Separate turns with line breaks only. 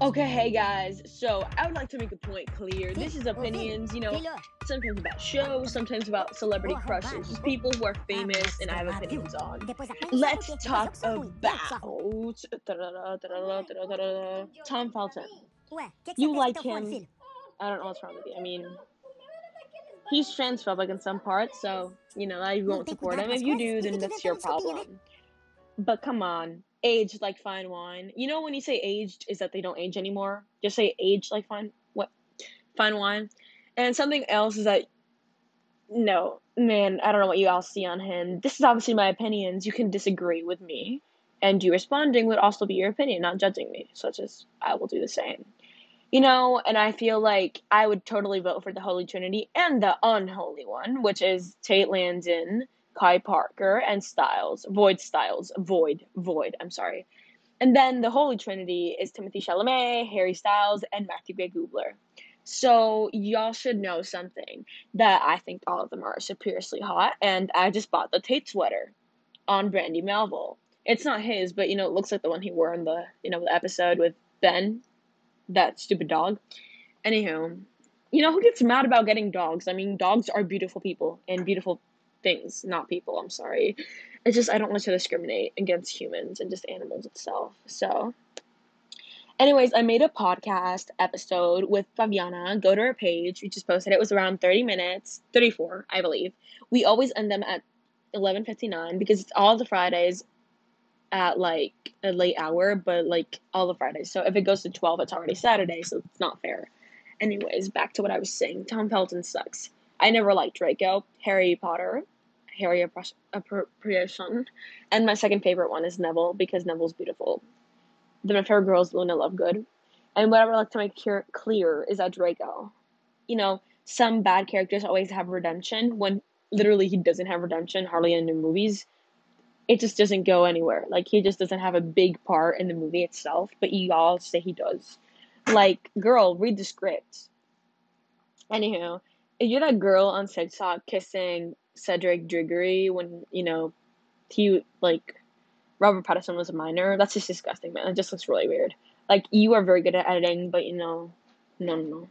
Okay, hey guys. So I would like to make a point clear. This is opinions, you know, sometimes about shows, sometimes about celebrity crushes, just people who are famous and I have opinions on. Let's talk about Tom Felton. You like him? I don't know what's wrong with you. I mean, he's transphobic in some parts, so you know I won't support him. If you do, then that's your problem. But come on, aged like fine wine. You know when you say aged is that they don't age anymore. Just say aged like fine what fine wine. And something else is that no, man, I don't know what you all see on him. This is obviously my opinions. You can disagree with me. And you responding would also be your opinion, not judging me, such as I will do the same. You know, and I feel like I would totally vote for the Holy Trinity and the unholy one, which is Tate Langdon, Kai Parker, and Stiles. Void Stiles. Void. Void. I'm sorry. And then the Holy Trinity is Timothée Chalamet, Harry Styles, and Matthew Gubler. So y'all should know something that I think all of them are seriously hot, and I just bought the Tate sweater on Brandy Melville. It's not his, but you know, it looks like the one he wore in the you know the episode with Ben that stupid dog. Anywho, you know who gets mad about getting dogs? I mean, dogs are beautiful people and beautiful things, not people. I'm sorry. It's just I don't want to discriminate against humans and just animals itself. So, anyways, I made a podcast episode with Fabiana. Go to her page. We just posted it. It was around 30 minutes, 34, I believe. We always end them at 11:59 because it's all the Fridays at like a late hour, but like all the Fridays. So if it goes to 12, it's already Saturday, so it's not fair. Anyways, back to what I was saying. Tom Felton sucks. I never liked Draco, Harry Potter, Harry Appropriation, and my second favorite one is Neville because Neville's beautiful. Then my favorite girl is Luna Lovegood. And what I would like to make clear is that Draco, you know, some bad characters always have redemption when literally he doesn't have redemption hardly in the movies it just doesn't go anywhere. Like he just doesn't have a big part in the movie itself, but you all say he does. Like, girl, read the script. Anywho, you're that girl on TikTok kissing Cedric Diggory when, you know, he like Robert Pattinson was a minor, that's just disgusting, man. It just looks really weird. Like you are very good at editing, but you know, no no no.